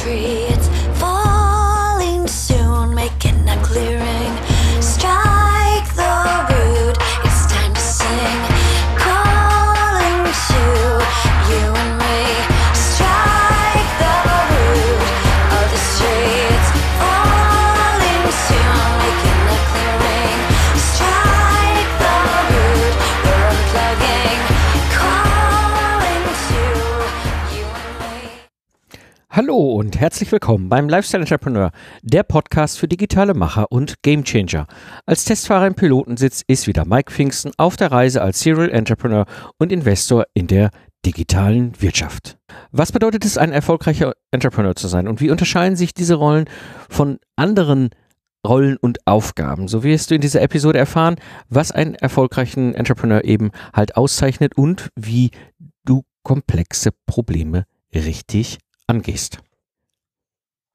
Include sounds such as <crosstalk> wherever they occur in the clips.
tree. Herzlich willkommen beim Lifestyle Entrepreneur, der Podcast für digitale Macher und Gamechanger. Als Testfahrer im Pilotensitz ist wieder Mike Pfingsten auf der Reise als Serial Entrepreneur und Investor in der digitalen Wirtschaft. Was bedeutet es, ein erfolgreicher Entrepreneur zu sein und wie unterscheiden sich diese Rollen von anderen Rollen und Aufgaben. So wirst du in dieser Episode erfahren, was einen erfolgreichen Entrepreneur eben halt auszeichnet und wie du komplexe Probleme richtig angehst.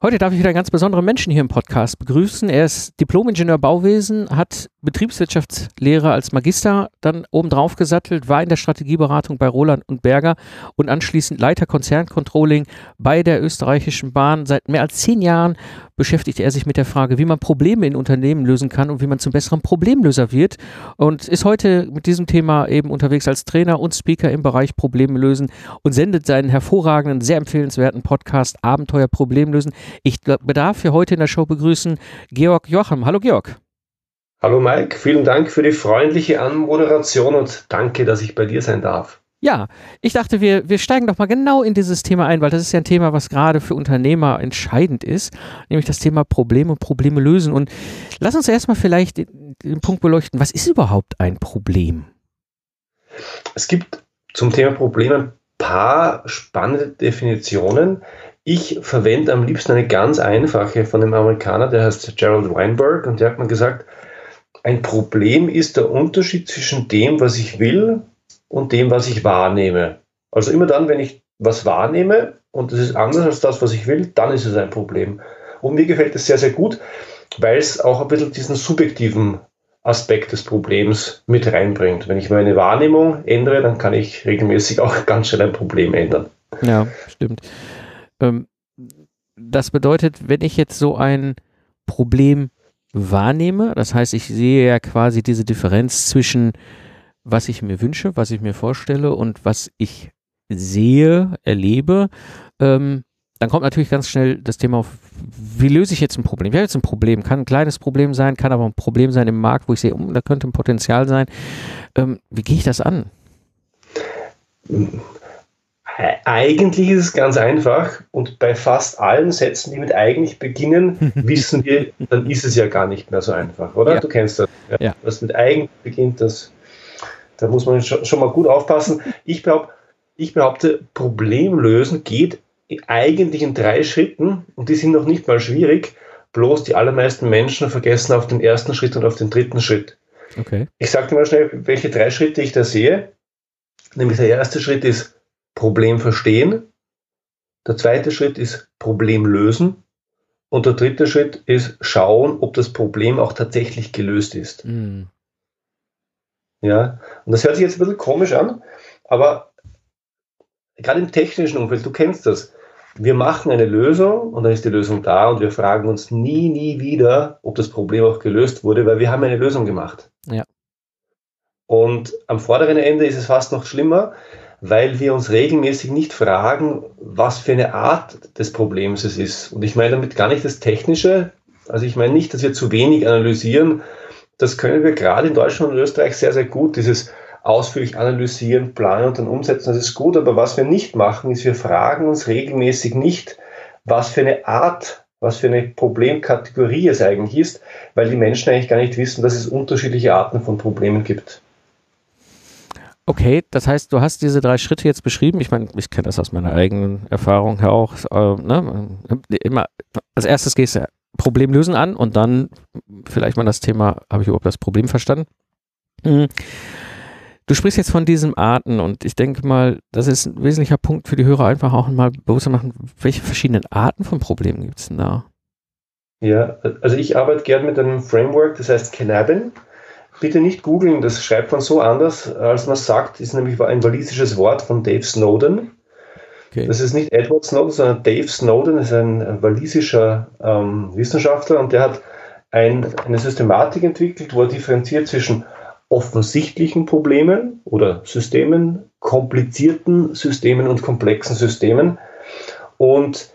Heute darf ich wieder einen ganz besonderen Menschen hier im Podcast begrüßen. Er ist Diplom-Ingenieur Bauwesen, hat Betriebswirtschaftslehre als Magister dann obendrauf gesattelt, war in der Strategieberatung bei Roland und Berger und anschließend Leiter Konzerncontrolling bei der österreichischen Bahn. Seit mehr als zehn Jahren beschäftigt er sich mit der Frage, wie man Probleme in Unternehmen lösen kann und wie man zum besseren Problemlöser wird und ist heute mit diesem Thema eben unterwegs als Trainer und Speaker im Bereich Probleme lösen und sendet seinen hervorragenden, sehr empfehlenswerten Podcast Abenteuer Problemlösen. Ich bedarf für heute in der Show begrüßen Georg Joachim. Hallo Georg. Hallo Mike, vielen Dank für die freundliche Anmoderation und danke, dass ich bei dir sein darf. Ja, ich dachte, wir, wir steigen doch mal genau in dieses Thema ein, weil das ist ja ein Thema, was gerade für Unternehmer entscheidend ist, nämlich das Thema Probleme und Probleme lösen. Und lass uns erstmal vielleicht den, den Punkt beleuchten, was ist überhaupt ein Problem? Es gibt zum Thema Probleme ein paar spannende Definitionen. Ich verwende am liebsten eine ganz einfache von einem Amerikaner, der heißt Gerald Weinberg und der hat mir gesagt, ein Problem ist der Unterschied zwischen dem, was ich will und dem, was ich wahrnehme. Also immer dann, wenn ich was wahrnehme und es ist anders als das, was ich will, dann ist es ein Problem. Und mir gefällt es sehr, sehr gut, weil es auch ein bisschen diesen subjektiven Aspekt des Problems mit reinbringt. Wenn ich meine Wahrnehmung ändere, dann kann ich regelmäßig auch <laughs> ganz schnell ein Problem ändern. Ja, stimmt. Ähm, das bedeutet, wenn ich jetzt so ein Problem wahrnehme, das heißt, ich sehe ja quasi diese Differenz zwischen was ich mir wünsche, was ich mir vorstelle und was ich sehe, erlebe, ähm, dann kommt natürlich ganz schnell das Thema auf, wie löse ich jetzt ein Problem? Ich habe jetzt ein Problem, kann ein kleines Problem sein, kann aber ein Problem sein im Markt, wo ich sehe, oh, da könnte ein Potenzial sein. Ähm, wie gehe ich das an? Eigentlich ist es ganz einfach und bei fast allen Sätzen, die mit eigentlich beginnen, <laughs> wissen wir, dann ist es ja gar nicht mehr so einfach, oder? Ja. Du kennst das. Ja. Ja. Was mit eigentlich beginnt, das, da muss man schon, mal gut aufpassen. Ich, behaupte, ich behaupte, Problemlösen geht eigentlich in drei Schritten und die sind noch nicht mal schwierig, bloß die allermeisten Menschen vergessen auf den ersten Schritt und auf den dritten Schritt. Okay. Ich sage dir mal schnell, welche drei Schritte ich da sehe. Nämlich der erste Schritt ist Problem verstehen, der zweite Schritt ist Problem lösen und der dritte Schritt ist schauen, ob das Problem auch tatsächlich gelöst ist. Hm. Ja, und das hört sich jetzt ein bisschen komisch an, aber gerade im technischen Umfeld, du kennst das. Wir machen eine Lösung und dann ist die Lösung da und wir fragen uns nie, nie wieder, ob das Problem auch gelöst wurde, weil wir haben eine Lösung gemacht. Ja. Und am vorderen Ende ist es fast noch schlimmer, weil wir uns regelmäßig nicht fragen, was für eine Art des Problems es ist. Und ich meine damit gar nicht das Technische. Also ich meine nicht, dass wir zu wenig analysieren. Das können wir gerade in Deutschland und Österreich sehr, sehr gut. Dieses ausführlich analysieren, planen und dann umsetzen, das ist gut. Aber was wir nicht machen, ist, wir fragen uns regelmäßig nicht, was für eine Art, was für eine Problemkategorie es eigentlich ist, weil die Menschen eigentlich gar nicht wissen, dass es unterschiedliche Arten von Problemen gibt. Okay, das heißt, du hast diese drei Schritte jetzt beschrieben. Ich meine, ich kenne das aus meiner eigenen Erfahrung her auch. Äh, ne? Immer als erstes gehst du Problem lösen an und dann vielleicht mal das Thema, habe ich überhaupt das Problem verstanden? Mhm. Du sprichst jetzt von diesen Arten und ich denke mal, das ist ein wesentlicher Punkt für die Hörer, einfach auch mal bewusst zu machen, welche verschiedenen Arten von Problemen gibt es denn da? Ja, also ich arbeite gern mit einem Framework, das heißt Canabin. Bitte nicht googeln, das schreibt man so anders, als man sagt, ist nämlich ein walisisches Wort von Dave Snowden. Okay. Das ist nicht Edward Snowden, sondern Dave Snowden, ist ein walisischer ähm, Wissenschaftler und der hat ein, eine Systematik entwickelt, wo er differenziert zwischen offensichtlichen Problemen oder Systemen, komplizierten Systemen und komplexen Systemen. Und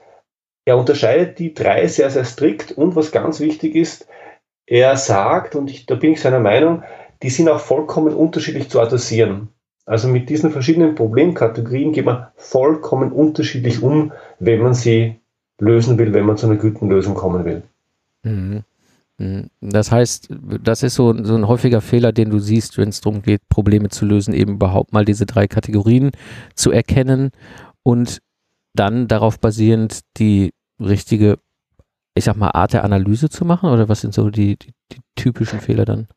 er unterscheidet die drei sehr, sehr strikt und was ganz wichtig ist, er sagt, und ich, da bin ich seiner Meinung, die sind auch vollkommen unterschiedlich zu adressieren. Also mit diesen verschiedenen Problemkategorien geht man vollkommen unterschiedlich um, wenn man sie lösen will, wenn man zu einer guten Lösung kommen will. Mhm. mhm. Das heißt, das ist so, so ein häufiger Fehler, den du siehst, wenn es darum geht, Probleme zu lösen, eben überhaupt mal diese drei Kategorien zu erkennen und dann darauf basierend die richtige, ich sag mal, Art der Analyse zu machen? Oder was sind so die, die, die typischen Fehler dann?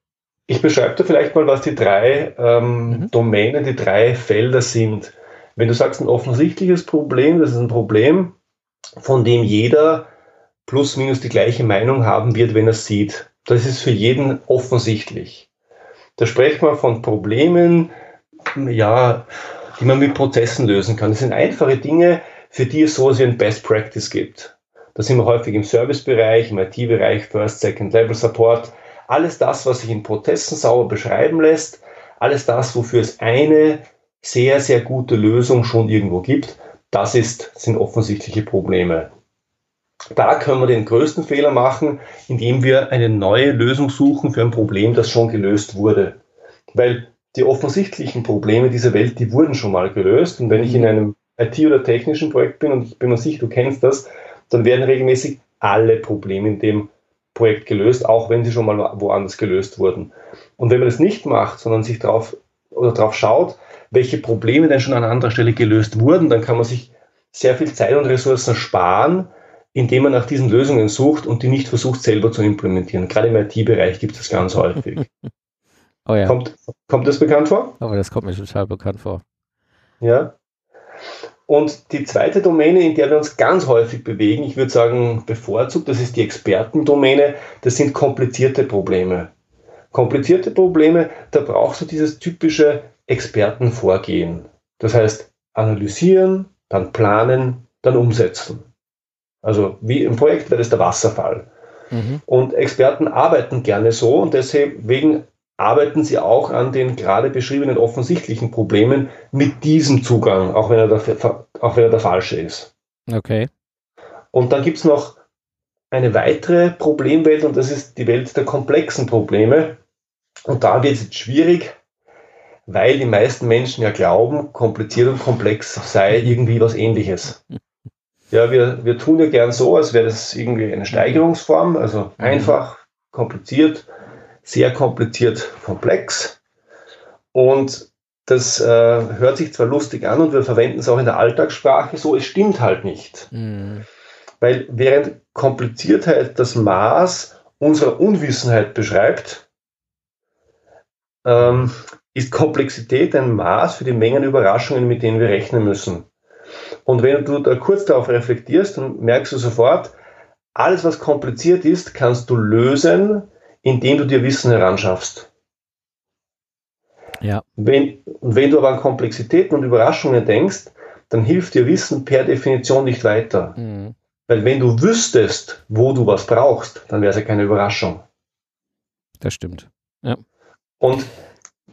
Ich beschreibe da vielleicht mal, was die drei ähm, mhm. Domänen, die drei Felder sind. Wenn du sagst, ein offensichtliches Problem, das ist ein Problem, von dem jeder plus minus die gleiche Meinung haben wird, wenn er es sieht. Das ist für jeden offensichtlich. Da spricht man von Problemen, ja, die man mit Prozessen lösen kann. Das sind einfache Dinge, für die es sowas wie ein Best Practice gibt. Da sind wir häufig im Servicebereich, im IT-Bereich, First, Second Level Support. Alles das, was sich in Prozessen sauber beschreiben lässt, alles das, wofür es eine sehr, sehr gute Lösung schon irgendwo gibt, das ist, sind offensichtliche Probleme. Da können wir den größten Fehler machen, indem wir eine neue Lösung suchen für ein Problem, das schon gelöst wurde. Weil die offensichtlichen Probleme dieser Welt, die wurden schon mal gelöst. Und wenn ich in einem IT- oder technischen Projekt bin, und ich bin mir sicher, du kennst das, dann werden regelmäßig alle Probleme in dem Projekt gelöst, auch wenn sie schon mal woanders gelöst wurden. Und wenn man das nicht macht, sondern sich darauf oder darauf schaut, welche Probleme denn schon an anderer Stelle gelöst wurden, dann kann man sich sehr viel Zeit und Ressourcen sparen, indem man nach diesen Lösungen sucht und die nicht versucht selber zu implementieren. Gerade im IT-Bereich gibt es das ganz häufig. <laughs> oh ja. kommt, kommt das bekannt vor? Aber das kommt mir total bekannt vor. Ja. Und die zweite Domäne, in der wir uns ganz häufig bewegen, ich würde sagen bevorzugt, das ist die Expertendomäne, das sind komplizierte Probleme. Komplizierte Probleme, da brauchst du dieses typische Expertenvorgehen. Das heißt, analysieren, dann planen, dann umsetzen. Also wie im Projekt wäre das der Wasserfall. Mhm. Und Experten arbeiten gerne so und deswegen arbeiten sie auch an den gerade beschriebenen offensichtlichen Problemen mit diesem Zugang, auch wenn er der, auch wenn er der falsche ist. Okay. Und dann gibt es noch eine weitere Problemwelt und das ist die Welt der komplexen Probleme. Und da wird es jetzt schwierig, weil die meisten Menschen ja glauben, kompliziert und komplex sei irgendwie was ähnliches. Ja, wir, wir tun ja gern so, als wäre das irgendwie eine Steigerungsform, also mhm. einfach, kompliziert sehr kompliziert komplex. Und das äh, hört sich zwar lustig an und wir verwenden es auch in der Alltagssprache so, es stimmt halt nicht. Mhm. Weil während Kompliziertheit das Maß unserer Unwissenheit beschreibt, ähm, ist Komplexität ein Maß für die Mengen Überraschungen, mit denen wir rechnen müssen. Und wenn du da kurz darauf reflektierst, dann merkst du sofort, alles, was kompliziert ist, kannst du lösen, indem du dir Wissen heranschaffst. Ja. Wenn, wenn du aber an Komplexitäten und Überraschungen denkst, dann hilft dir Wissen per Definition nicht weiter. Mhm. Weil wenn du wüsstest, wo du was brauchst, dann wäre es ja keine Überraschung. Das stimmt. Ja. Und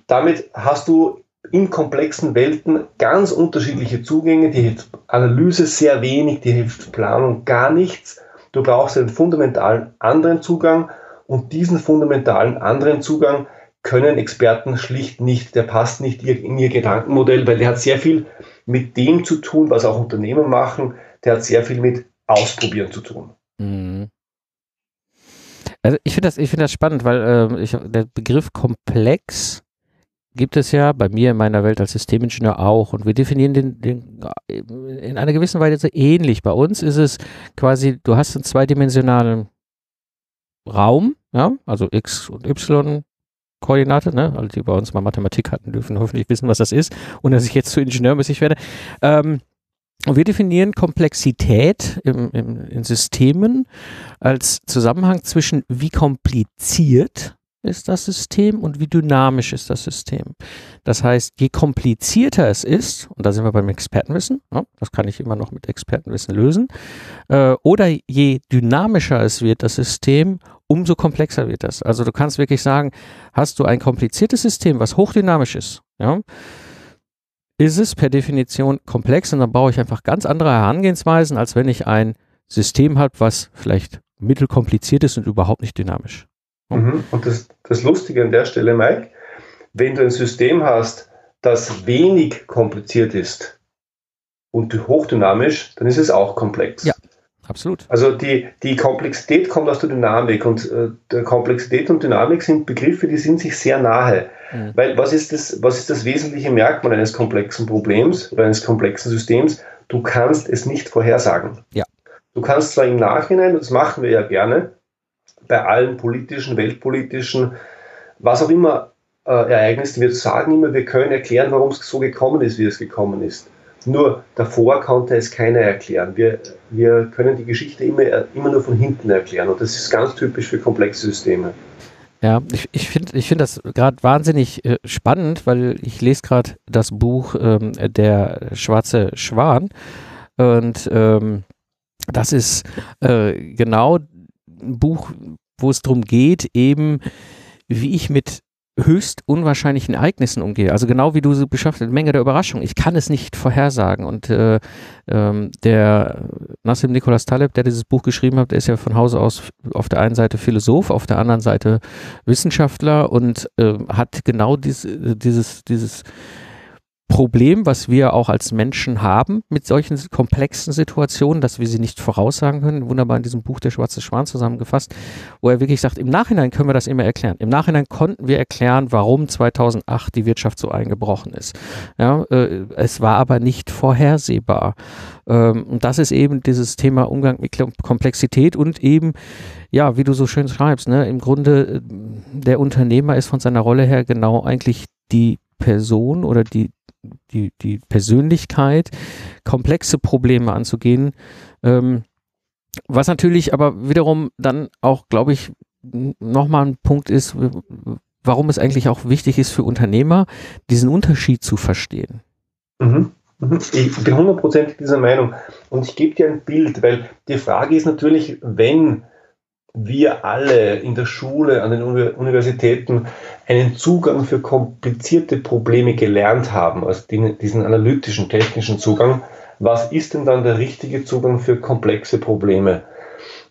damit hast du in komplexen Welten ganz unterschiedliche Zugänge. Die hilft Analyse sehr wenig, die hilft Planung gar nichts. Du brauchst einen fundamentalen anderen Zugang und diesen fundamentalen anderen Zugang können Experten schlicht nicht, der passt nicht in ihr Gedankenmodell, weil der hat sehr viel mit dem zu tun, was auch Unternehmen machen, der hat sehr viel mit Ausprobieren zu tun. Mhm. Also ich finde das, ich das spannend, weil äh, ich, der Begriff komplex gibt es ja bei mir in meiner Welt als Systemingenieur auch und wir definieren den, den in einer gewissen Weise ähnlich. Bei uns ist es quasi, du hast einen zweidimensionalen Raum, ja, also X und Y Koordinate, ne? Alle, die bei uns mal Mathematik hatten, dürfen hoffentlich wissen, was das ist und dass ich jetzt zu ingenieurmäßig werde. Ähm, und wir definieren Komplexität im, im, in Systemen als Zusammenhang zwischen wie kompliziert ist das System und wie dynamisch ist das System. Das heißt, je komplizierter es ist, und da sind wir beim Expertenwissen, ne, das kann ich immer noch mit Expertenwissen lösen, äh, oder je dynamischer es wird, das System, umso komplexer wird das. Also du kannst wirklich sagen, hast du ein kompliziertes System, was hochdynamisch ist, ja, ist es per Definition komplex und dann brauche ich einfach ganz andere Herangehensweisen, als wenn ich ein System habe, was vielleicht mittelkompliziert ist und überhaupt nicht dynamisch. Mhm. Und das, das Lustige an der Stelle, Mike, wenn du ein System hast, das wenig kompliziert ist und hochdynamisch, dann ist es auch komplex. Ja, absolut. Also die, die Komplexität kommt aus der Dynamik und äh, Komplexität und Dynamik sind Begriffe, die sind sich sehr nahe. Mhm. Weil was ist, das, was ist das wesentliche Merkmal eines komplexen Problems oder eines komplexen Systems? Du kannst es nicht vorhersagen. Ja. Du kannst zwar im Nachhinein, das machen wir ja gerne, bei allen politischen, weltpolitischen, was auch immer äh, Ereignissen, wir sagen immer, wir können erklären, warum es so gekommen ist, wie es gekommen ist. Nur davor konnte es keiner erklären. Wir, wir können die Geschichte immer, immer nur von hinten erklären und das ist ganz typisch für komplexe Systeme. Ja, ich, ich finde ich find das gerade wahnsinnig äh, spannend, weil ich lese gerade das Buch ähm, Der schwarze Schwan und ähm, das ist äh, genau ein Buch, wo es darum geht, eben, wie ich mit höchst unwahrscheinlichen Ereignissen umgehe. Also genau wie du so beschafft hast, Menge der Überraschung. Ich kann es nicht vorhersagen. Und äh, ähm, der Nassim Nicholas Taleb, der dieses Buch geschrieben hat, der ist ja von Hause aus auf der einen Seite Philosoph, auf der anderen Seite Wissenschaftler und äh, hat genau dies, dieses, dieses Problem, was wir auch als Menschen haben mit solchen komplexen Situationen, dass wir sie nicht voraussagen können. Wunderbar in diesem Buch Der Schwarze Schwan zusammengefasst, wo er wirklich sagt, im Nachhinein können wir das immer erklären. Im Nachhinein konnten wir erklären, warum 2008 die Wirtschaft so eingebrochen ist. Ja, äh, es war aber nicht vorhersehbar. Ähm, und das ist eben dieses Thema Umgang mit Komplexität und eben, ja, wie du so schön schreibst, ne, im Grunde äh, der Unternehmer ist von seiner Rolle her genau eigentlich die Person oder die, die, die Persönlichkeit, komplexe Probleme anzugehen. Ähm, was natürlich aber wiederum dann auch, glaube ich, nochmal ein Punkt ist, warum es eigentlich auch wichtig ist für Unternehmer, diesen Unterschied zu verstehen. Mhm. mhm. Ich bin hundertprozentig dieser Meinung. Und ich gebe dir ein Bild, weil die Frage ist natürlich, wenn wir alle in der Schule, an den Universitäten einen Zugang für komplizierte Probleme gelernt haben, also diesen analytischen, technischen Zugang, was ist denn dann der richtige Zugang für komplexe Probleme?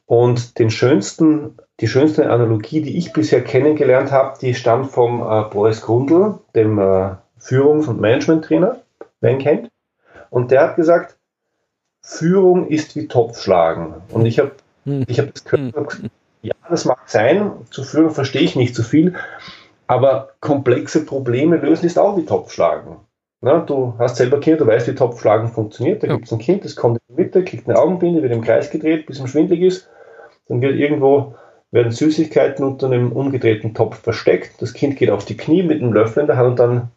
Und den schönsten, die schönste Analogie, die ich bisher kennengelernt habe, die stammt vom äh, Boris Grundl, dem äh, Führungs- und Management-Trainer, wer ihn kennt. Und der hat gesagt, Führung ist wie Topfschlagen. Und ich habe. Ich habe das gehört gesagt, ja, das mag sein, zu Führung verstehe ich nicht so viel, aber komplexe Probleme lösen ist auch wie Topfschlagen. Na, du hast selber Kinder, du weißt, wie Topfschlagen funktioniert. Da ja. gibt es ein Kind, das kommt in die Mitte, kriegt eine Augenbinde, wird im Kreis gedreht, bis es schwindlig ist. Dann wird irgendwo werden Süßigkeiten unter einem umgedrehten Topf versteckt. Das Kind geht auf die Knie mit einem Löffel in der Hand und dann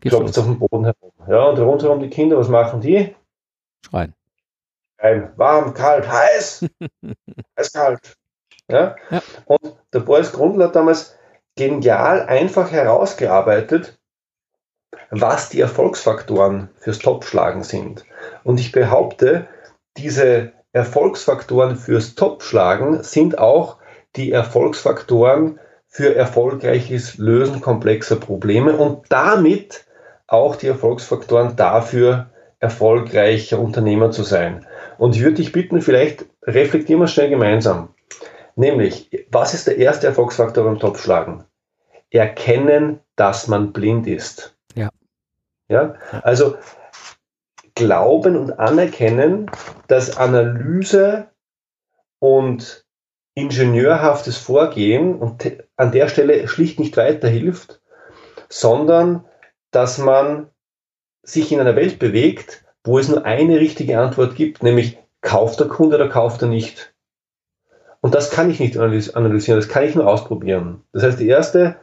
klopft es auf den Boden herum. Ja, und rundherum die Kinder, was machen die? Schreien ein warm, kalt, heiß, <laughs> heiß, kalt. Ja? ja? Und der Boris Grundl hat damals genial einfach herausgearbeitet, was die Erfolgsfaktoren fürs Topschlagen sind. Und ich behaupte, diese Erfolgsfaktoren fürs Topschlagen sind auch die Erfolgsfaktoren für erfolgreiches Lösen komplexer Probleme und damit auch die Erfolgsfaktoren dafür, erfolgreicher Unternehmer zu sein. Und ich würde dich bitten, vielleicht reflektieren wir schnell gemeinsam. Nämlich, was ist der erste Erfolgsfaktor beim Topfschlagen? Erkennen, dass man blind ist. Ja. Ja, also glauben und anerkennen, dass Analyse und ingenieurhaftes Vorgehen und an der Stelle schlicht nicht weiterhilft, sondern dass man sich in einer Welt bewegt, wo es nur eine richtige Antwort gibt, nämlich kauft der Kunde oder kauft er nicht. Und das kann ich nicht analysieren, das kann ich nur ausprobieren. Das heißt, die erste,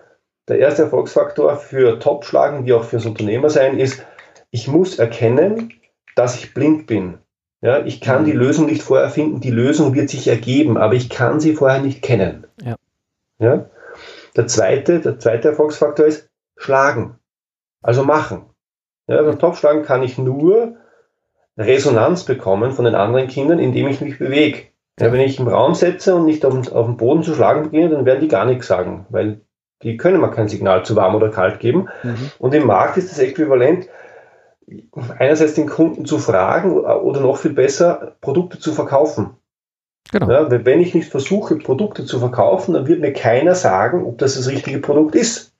der erste Erfolgsfaktor für Top-Schlagen, wie auch für das Unternehmer sein, ist, ich muss erkennen, dass ich blind bin. Ja, ich kann die mhm. Lösung nicht vorher finden, die Lösung wird sich ergeben, aber ich kann sie vorher nicht kennen. Ja. Ja? Der zweite, der zweite Erfolgsfaktor ist schlagen. Also machen. Ja, beim Topfschlagen kann ich nur Resonanz bekommen von den anderen Kindern, indem ich mich bewege. Ja, wenn ich im Raum setze und nicht auf, auf den Boden zu schlagen beginne, dann werden die gar nichts sagen, weil die können mir kein Signal zu warm oder kalt geben. Mhm. Und im Markt ist es äquivalent, einerseits den Kunden zu fragen oder noch viel besser, Produkte zu verkaufen. Genau. Ja, wenn ich nicht versuche, Produkte zu verkaufen, dann wird mir keiner sagen, ob das das richtige Produkt ist.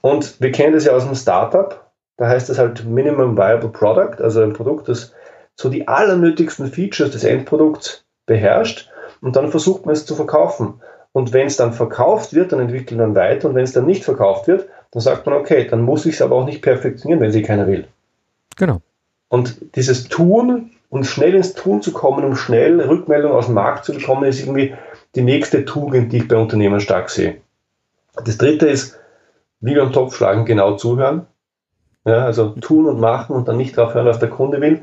Und wir kennen das ja aus dem Startup. Da heißt es halt Minimum Viable Product, also ein Produkt, das so die allernötigsten Features des Endprodukts beherrscht. Und dann versucht man es zu verkaufen. Und wenn es dann verkauft wird, dann entwickelt man weiter. Und wenn es dann nicht verkauft wird, dann sagt man, okay, dann muss ich es aber auch nicht perfektionieren, wenn sie keiner will. Genau. Und dieses Tun und schnell ins Tun zu kommen, um schnell Rückmeldungen aus dem Markt zu bekommen, ist irgendwie die nächste Tugend, die ich bei Unternehmen stark sehe. Das dritte ist, wie beim Topfschlagen, genau zuhören. Ja, also tun und machen und dann nicht drauf hören, was der Kunde will.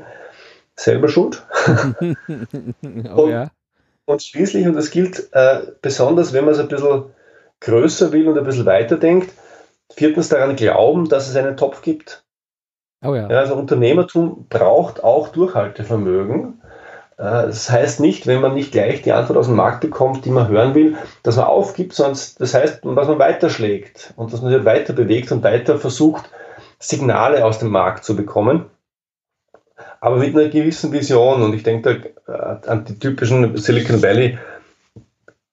Selber schuld. <laughs> oh, und, ja. und schließlich, und das gilt äh, besonders, wenn man es ein bisschen größer will und ein bisschen weiter denkt, viertens daran glauben, dass es einen Topf gibt. Oh ja. ja. Also Unternehmertum braucht auch Durchhaltevermögen. Äh, das heißt nicht, wenn man nicht gleich die Antwort aus dem Markt bekommt, die man hören will, dass man aufgibt, sondern das heißt, dass man weiterschlägt und dass man sich weiter bewegt und weiter versucht, Signale aus dem Markt zu bekommen. Aber mit einer gewissen Vision. Und ich denke da äh, an die typischen Silicon Valley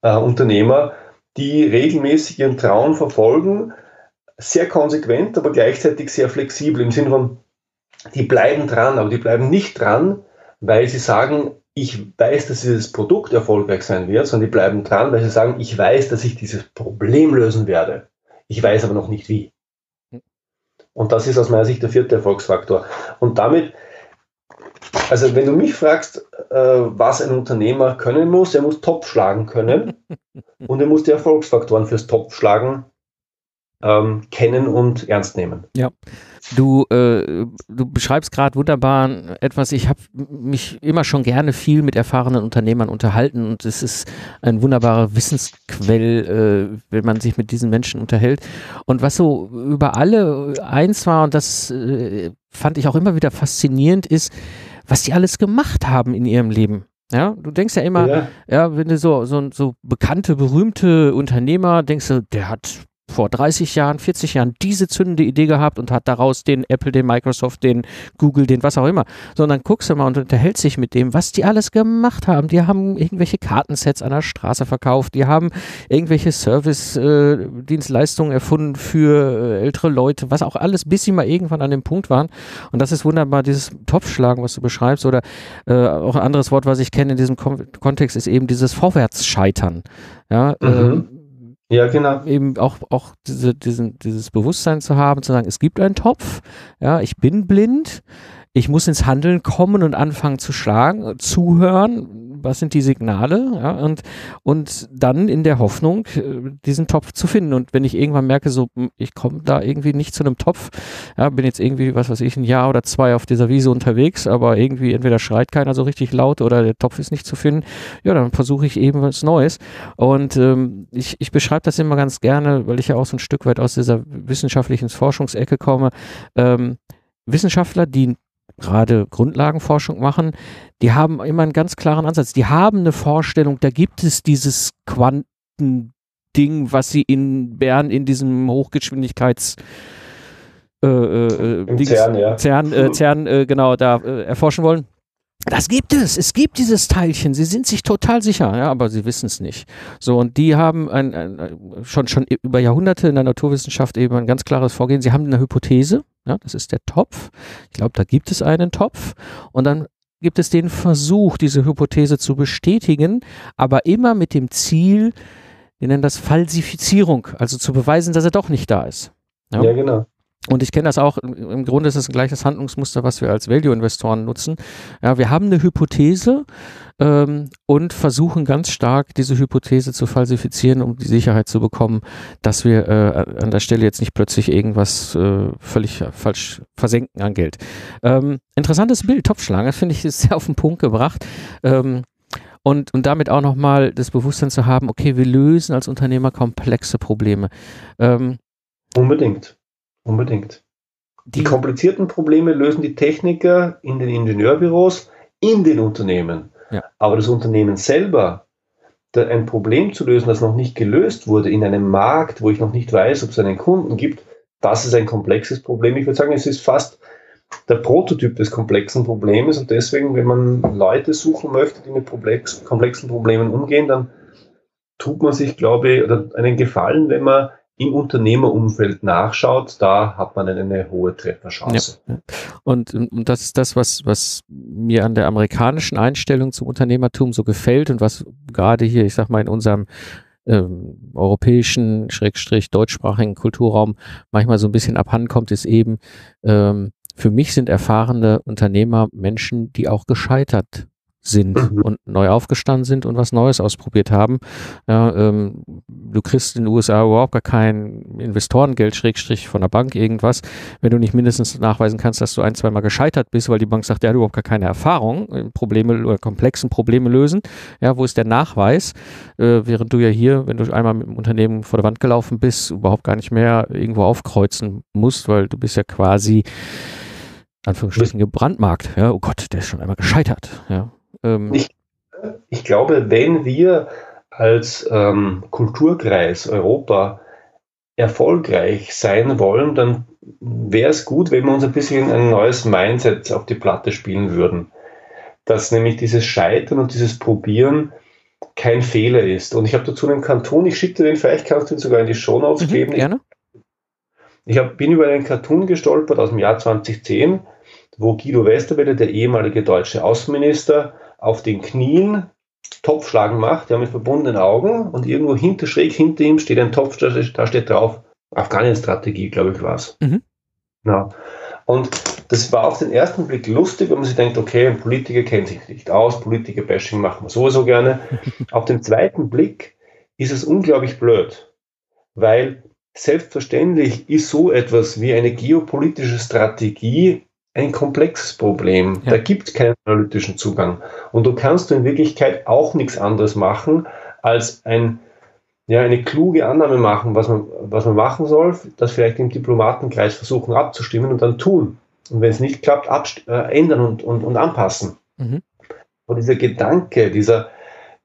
äh, Unternehmer, die regelmäßig ihren Traum verfolgen, sehr konsequent, aber gleichzeitig sehr flexibel im Sinne von, die bleiben dran, aber die bleiben nicht dran, weil sie sagen, ich weiß, dass dieses Produkt erfolgreich sein wird, sondern die bleiben dran, weil sie sagen, ich weiß, dass ich dieses Problem lösen werde. Ich weiß aber noch nicht wie. Und das ist aus meiner Sicht der vierte Erfolgsfaktor. Und damit, also wenn du mich fragst, äh, was ein Unternehmer können muss, er muss Top schlagen können <laughs> und er muss die Erfolgsfaktoren fürs Top schlagen ähm, kennen und ernst nehmen. Ja, du, äh, du beschreibst gerade wunderbar etwas. Ich habe mich immer schon gerne viel mit erfahrenen Unternehmern unterhalten und es ist ein wunderbarer Wissensquell, äh, wenn man sich mit diesen Menschen unterhält. Und was so über alle eins war, und das äh, fand ich auch immer wieder faszinierend, ist, was die alles gemacht haben in ihrem Leben. Ja, du denkst ja immer, ja, ja wenn du so, so, so bekannte, berühmte Unternehmer denkst du, der hat vor 30 Jahren, 40 Jahren diese zündende Idee gehabt und hat daraus den Apple, den Microsoft, den Google, den was auch immer. Sondern guckst du mal und unterhält sich mit dem, was die alles gemacht haben. Die haben irgendwelche Kartensets an der Straße verkauft, die haben irgendwelche Service-Dienstleistungen äh, erfunden für äh, ältere Leute, was auch alles, bis sie mal irgendwann an dem Punkt waren. Und das ist wunderbar, dieses Topfschlagen, was du beschreibst, oder äh, auch ein anderes Wort, was ich kenne in diesem Kon Kontext, ist eben dieses Vorwärtsscheitern. Ja, mhm. Ja, genau. Eben auch, auch diese, diesen, dieses Bewusstsein zu haben, zu sagen, es gibt einen Topf, ja, ich bin blind, ich muss ins Handeln kommen und anfangen zu schlagen, zuhören, was sind die Signale, ja, und, und dann in der Hoffnung, äh, diesen Topf zu finden. Und wenn ich irgendwann merke, so, hm, ich komme da irgendwie nicht zu einem Topf, ja, bin jetzt irgendwie, was weiß ich, ein Jahr oder zwei auf dieser Wiese unterwegs, aber irgendwie entweder schreit keiner so richtig laut oder der Topf ist nicht zu finden, ja, dann versuche ich eben was Neues. Und ähm, ich, ich beschreibe das immer ganz gerne, weil ich ja auch so ein Stück weit aus dieser wissenschaftlichen Forschungsecke komme. Ähm, Wissenschaftler, die gerade Grundlagenforschung machen, die haben immer einen ganz klaren Ansatz. Die haben eine Vorstellung, da gibt es dieses Quantending, was sie in Bern in diesem Hochgeschwindigkeits äh, äh, CERN, ja. CERN, äh, CERN äh, genau, da äh, erforschen wollen. Das gibt es. Es gibt dieses Teilchen. Sie sind sich total sicher, ja, aber sie wissen es nicht. So, und die haben ein, ein, schon, schon über Jahrhunderte in der Naturwissenschaft eben ein ganz klares Vorgehen. Sie haben eine Hypothese, ja, das ist der Topf. Ich glaube, da gibt es einen Topf. Und dann gibt es den Versuch, diese Hypothese zu bestätigen, aber immer mit dem Ziel, wir nennen das Falsifizierung, also zu beweisen, dass er doch nicht da ist. Ja, ja genau. Und ich kenne das auch, im Grunde ist es ein gleiches Handlungsmuster, was wir als Value-Investoren nutzen. Ja, wir haben eine Hypothese ähm, und versuchen ganz stark, diese Hypothese zu falsifizieren, um die Sicherheit zu bekommen, dass wir äh, an der Stelle jetzt nicht plötzlich irgendwas äh, völlig falsch versenken an Geld. Ähm, interessantes Bild, Topfschlange, finde ich, <laughs> ist sehr auf den Punkt gebracht. Ähm, Und, und damit auch nochmal das Bewusstsein zu haben, okay, wir lösen als Unternehmer komplexe Probleme. Ähm, unbedingt, unbedingt. Die, komplizierten Probleme lösen die Techniker in den Ingenieurbüros, in den Unternehmen. Ja. Aber das Unternehmen selber, ein Problem zu lösen, das noch nicht gelöst wurde, in einem Markt, wo ich noch nicht weiß, ob es einen Kunden gibt, das ist ein komplexes Problem. Ich würde sagen, es ist fast der Prototyp des komplexen Problems und deswegen, wenn man Leute suchen möchte, die mit komplex, komplexen Problemen umgehen, dann tut man sich, glaube ich, oder einen Gefallen, wenn man im Unternehmerumfeld nachschaut, da hat man eine, hohe Trefferchance. Ja. Und, und das ist das, was, was mir an der amerikanischen Einstellung zum Unternehmertum so gefällt und was gerade hier, ich sag mal, in unserem ähm, europäischen, schrägstrich deutschsprachigen Kulturraum manchmal so ein bisschen abhandenkommt, ist eben, ähm, für mich sind erfahrene Unternehmer Menschen, die auch gescheitert sind mhm. und neu aufgestanden sind und was Neues ausprobiert haben. Ja, ähm, du kriegst in den USA überhaupt gar kein Investorengeld, Schrägstrich von der Bank, irgendwas, wenn du nicht mindestens nachweisen kannst, dass du ein, zweimal gescheitert bist, weil die Bank sagt, ja, du überhaupt gar keine Erfahrung, Probleme oder komplexen Probleme lösen. Ja, wo ist der Nachweis? Äh, während du ja hier, wenn du einmal mit dem Unternehmen vor der Wand gelaufen bist, überhaupt gar nicht mehr irgendwo aufkreuzen musst, weil du bist ja quasi Anführungsstrichen gebrandmarkt. Ja, oh Gott, der ist schon einmal gescheitert. Ja, ähm, ich, ich, glaube, wenn wir als ähm, Kulturkreis Europa erfolgreich sein wollen, dann wäre es gut, wenn wir uns ein bisschen ein neues Mindset auf die Platte spielen würden. Dass nämlich dieses Scheitern und dieses Probieren kein Fehler ist. Und ich habe dazu einen Cartoon, ich schicke dir den, vielleicht kannst du ihn sogar in die Shownotes mhm, geben. Gerne. Ich hab, bin über einen Cartoon gestolpert aus dem Jahr 2010, wo Guido Westerwelle, der ehemalige deutsche Außenminister, auf den Knien Topfschlagen macht, ja, mit verbundenen Augen und irgendwo hinter, schräg hinter ihm steht ein Topf, da steht drauf, Afghanistan-Strategie, glaube ich, war es. Mhm. Ja. Und das war auf den ersten Blick lustig, wenn man sich denkt, okay, ein Politiker kennt sich nicht aus, Politiker-Bashing machen wir sowieso gerne. <laughs> auf den zweiten Blick ist es unglaublich blöd, weil selbstverständlich ist so etwas wie eine geopolitische Strategie ein komplexes Problem. Ja. Da gibt es keinen analytischen Zugang. Und du kannst in Wirklichkeit auch nichts anderes machen, als ein, ja, eine kluge Annahme machen, was man, was man machen soll, das vielleicht im Diplomatenkreis versuchen abzustimmen und dann tun. Und wenn es nicht klappt, äh, ändern und, und, und anpassen. Mhm. Und dieser Gedanke, dieser,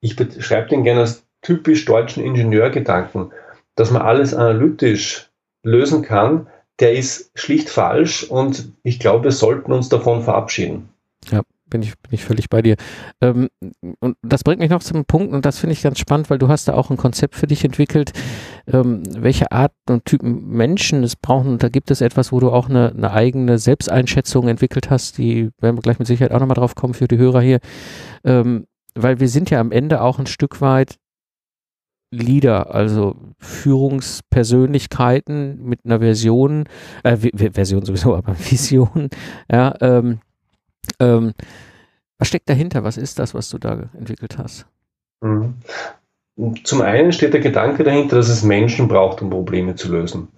ich beschreibe den gerne als typisch deutschen Ingenieurgedanken, dass man alles analytisch lösen kann, der ist schlicht falsch und ich glaube, wir sollten uns davon verabschieden. Ja, bin ich, bin ich völlig bei dir. Ähm, und das bringt mich noch zum Punkt, und das finde ich ganz spannend, weil du hast da auch ein Konzept für dich entwickelt, ähm, welche Art und Typen Menschen es brauchen. Und da gibt es etwas, wo du auch eine, eine eigene Selbsteinschätzung entwickelt hast, die werden wir gleich mit Sicherheit auch nochmal drauf kommen für die Hörer hier. Ähm, weil wir sind ja am Ende auch ein Stück weit Leader, also Führungspersönlichkeiten mit einer Version, äh, Version sowieso, aber <laughs> Vision, ja, ähm, ähm, was steckt dahinter? Was ist das, was du da entwickelt hast? Mhm. Zum einen steht der Gedanke dahinter, dass es Menschen braucht, um Probleme zu lösen.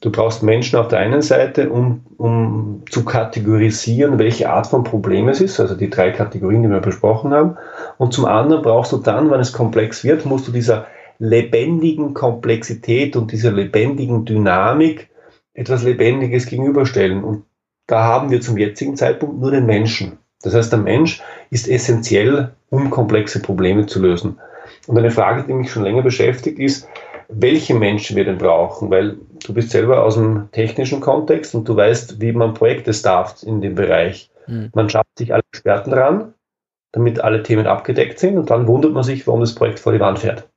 Du brauchst Menschen auf der einen Seite, um, um zu kategorisieren, welche Art von Problem es ist, also die drei Kategorien, die wir besprochen haben. Und zum anderen brauchst du dann, wenn es komplex wird, musst du dieser lebendigen Komplexität und dieser lebendigen Dynamik etwas Lebendiges gegenüberstellen. Und da haben wir zum jetzigen Zeitpunkt nur den Menschen. Das heißt, der Mensch ist essentiell, um komplexe Probleme zu lösen. Und eine Frage, die mich schon länger beschäftigt, ist, welche Menschen wir denn brauchen, weil du bist selber aus dem technischen Kontext und du weißt, wie man Projekte stafft in dem Bereich. Mhm. Man schafft sich alle Experten ran, damit alle Themen abgedeckt sind und dann wundert man sich, warum das Projekt vor die Wand fährt.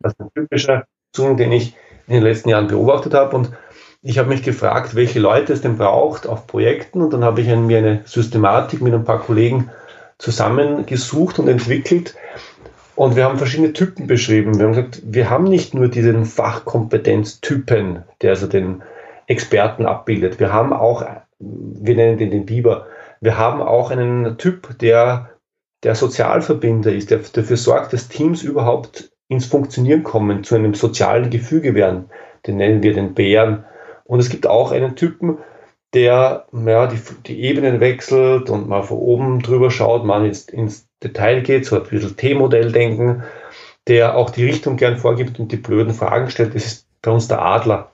Das ist ein typischer Zug, den ich in den letzten Jahren beobachtet habe. Und ich habe mich gefragt, welche Leute es denn braucht auf Projekten. Und dann habe ich mir eine Systematik mit ein paar Kollegen zusammengesucht und entwickelt. Und wir haben verschiedene Typen beschrieben. Wir haben gesagt, wir haben nicht nur diesen Fachkompetenztypen, der also den Experten abbildet. Wir haben auch, wir nennen den den Biber, wir haben auch einen Typ, der der Sozialverbinder ist, der dafür sorgt, dass Teams überhaupt ins Funktionieren kommen, zu einem sozialen Gefüge werden. Den nennen wir den Bären. Und es gibt auch einen Typen, der ja, die, die Ebenen wechselt und mal von oben drüber schaut, mal ins, ins Detail geht, so ein bisschen T-Modell denken, der auch die Richtung gern vorgibt und die blöden Fragen stellt. Das ist bei uns der Adler.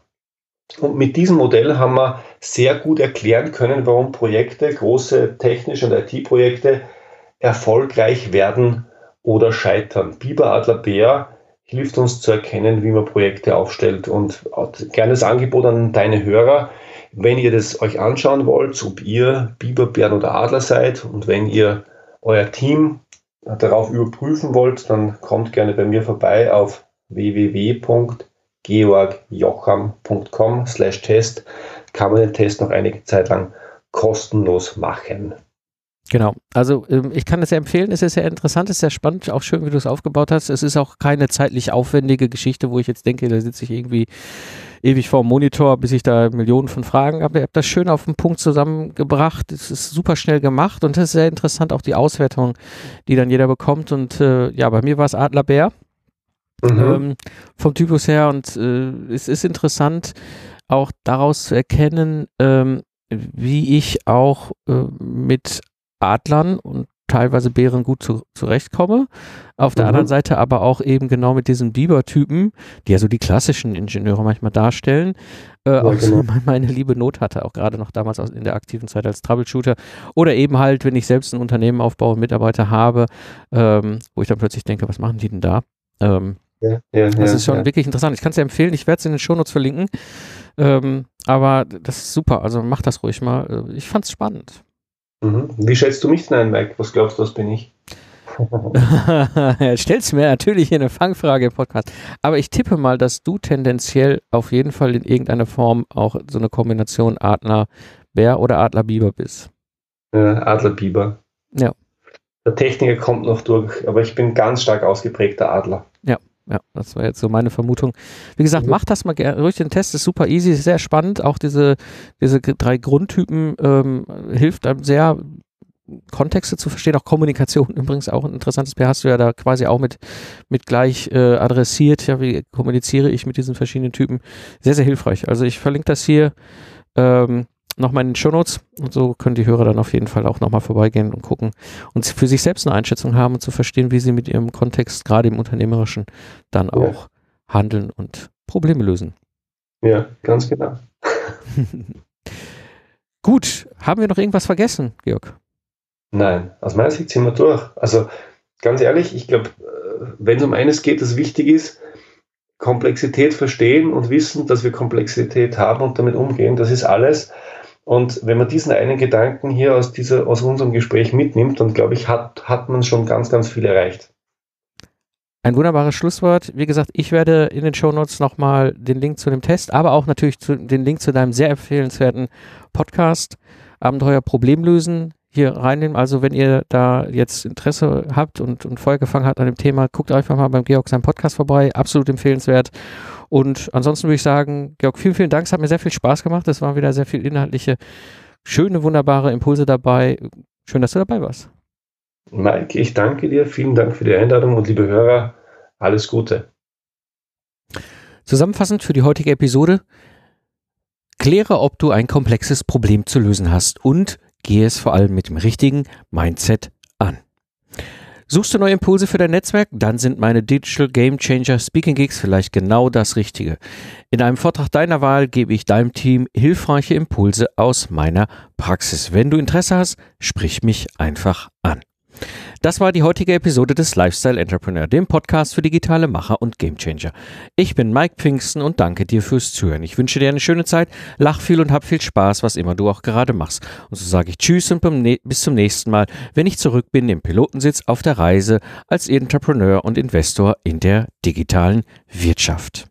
Und mit diesem Modell haben wir sehr gut erklären können, warum Projekte, große technische und IT-Projekte erfolgreich werden oder scheitern. Biber, Adler, Bär hilft uns zu erkennen, wie man Projekte aufstellt und gerne das Angebot an deine Hörer. Wenn ihr das euch anschauen wollt, ob ihr Biber, Bären oder Adler seid und wenn ihr euer Team darauf überprüfen wollt, dann kommt gerne bei mir vorbei auf www.georgjocham.com slash Test. Kann man den Test noch einige Zeit lang kostenlos machen. Genau, also ähm, ich kann es sehr empfehlen, es ist sehr interessant, es ist sehr spannend, auch schön, wie du es aufgebaut hast. Es ist auch keine zeitlich aufwendige Geschichte, wo ich jetzt denke, da sitze ich irgendwie ewig vor dem Monitor, bis ich da Millionen von Fragen habe. Ihr habt das schön auf den Punkt zusammengebracht. Es ist super schnell gemacht und es ist sehr interessant, auch die Auswertung, die dann jeder bekommt. Und äh, ja, bei mir war es Adlerbär mhm. ähm, vom Typus her und äh, es ist interessant, auch daraus zu erkennen, ähm, wie ich auch äh, mit Adlern und teilweise Bären gut zu, zurechtkomme. Auf der mhm. anderen Seite aber auch eben genau mit diesen Biber-Typen, die ja so die klassischen Ingenieure manchmal darstellen, äh, ja, auch genau. so meine liebe Not hatte, auch gerade noch damals in der aktiven Zeit als Troubleshooter. Oder eben halt, wenn ich selbst ein Unternehmen aufbaue, Mitarbeiter habe, ähm, wo ich dann plötzlich denke, was machen die denn da? Ähm, ja, ja, das ist schon wirklich interessant. Ich kann es dir empfehlen, ich werde es in den Shownotes verlinken. Ähm, aber das ist super, also mach das ruhig mal. Ich fand es spannend. Mhm. Wie schätzt du mich denn ein, Mike? Was glaubst du, was bin ich? <laughs> Stellst du mir natürlich hier eine Fangfrage im Podcast. Aber ich tippe mal, dass du tendenziell auf jeden Fall in irgendeiner Form auch so eine Kombination Adler-Bär oder Adler-Biber bist. Adler-Biber. Ja. Der Techniker kommt noch durch, aber ich bin ganz stark ausgeprägter Adler. Ja, ja, das war jetzt so meine Vermutung. Wie gesagt, mhm. mach das mal gerne ruhig den Test, ist super easy, sehr spannend. Auch diese, diese drei Grundtypen ähm, hilft einem sehr, Kontexte zu verstehen, auch Kommunikation <laughs> übrigens auch ein interessantes Pair hast du ja da quasi auch mit, mit gleich äh, adressiert. Ja, wie kommuniziere ich mit diesen verschiedenen Typen? Sehr, sehr hilfreich. Also ich verlinke das hier. Ähm, nochmal in den Shownotes und so können die Hörer dann auf jeden Fall auch nochmal vorbeigehen und gucken und für sich selbst eine Einschätzung haben und zu verstehen, wie sie mit ihrem Kontext, gerade im Unternehmerischen, dann auch ja. handeln und Probleme lösen. Ja, ganz genau. <laughs> Gut, haben wir noch irgendwas vergessen, Georg? Nein, aus meiner Sicht sind wir durch. Also ganz ehrlich, ich glaube, wenn es um eines geht, das wichtig ist, Komplexität verstehen und wissen, dass wir Komplexität haben und damit umgehen, das ist alles. Und wenn man diesen einen Gedanken hier aus, dieser, aus unserem Gespräch mitnimmt, dann glaube ich, hat, hat man schon ganz, ganz viel erreicht. Ein wunderbares Schlusswort. Wie gesagt, ich werde in den Shownotes nochmal den Link zu dem Test, aber auch natürlich zu, den Link zu deinem sehr empfehlenswerten Podcast Abenteuer Problem lösen hier reinnehmen. Also wenn ihr da jetzt Interesse habt und, und Feuer gefangen habt an dem Thema, guckt einfach mal beim Georg seinem Podcast vorbei. Absolut empfehlenswert. Und ansonsten würde ich sagen, Georg, vielen, vielen Dank. Es hat mir sehr viel Spaß gemacht. Es waren wieder sehr viel inhaltliche, schöne, wunderbare Impulse dabei. Schön, dass du dabei warst. Mike, ich danke dir. Vielen Dank für die Einladung und liebe Hörer, alles Gute. Zusammenfassend für die heutige Episode. Kläre, ob du ein komplexes Problem zu lösen hast und gehe es vor allem mit dem richtigen Mindset an. Suchst du neue Impulse für dein Netzwerk? Dann sind meine Digital Game Changer Speaking Gigs vielleicht genau das Richtige. In einem Vortrag deiner Wahl gebe ich deinem Team hilfreiche Impulse aus meiner Praxis. Wenn du Interesse hast, sprich mich einfach an. Das war die heutige Episode des Lifestyle Entrepreneur, dem Podcast für digitale Macher und Gamechanger. Ich bin Mike Pfingsten und danke dir fürs Zuhören. Ich wünsche dir eine schöne Zeit, lach viel und hab viel Spaß, was immer du auch gerade machst. Und so sage ich Tschüss und bis zum nächsten Mal, wenn ich zurück bin im Pilotensitz auf der Reise als Entrepreneur und Investor in der digitalen Wirtschaft.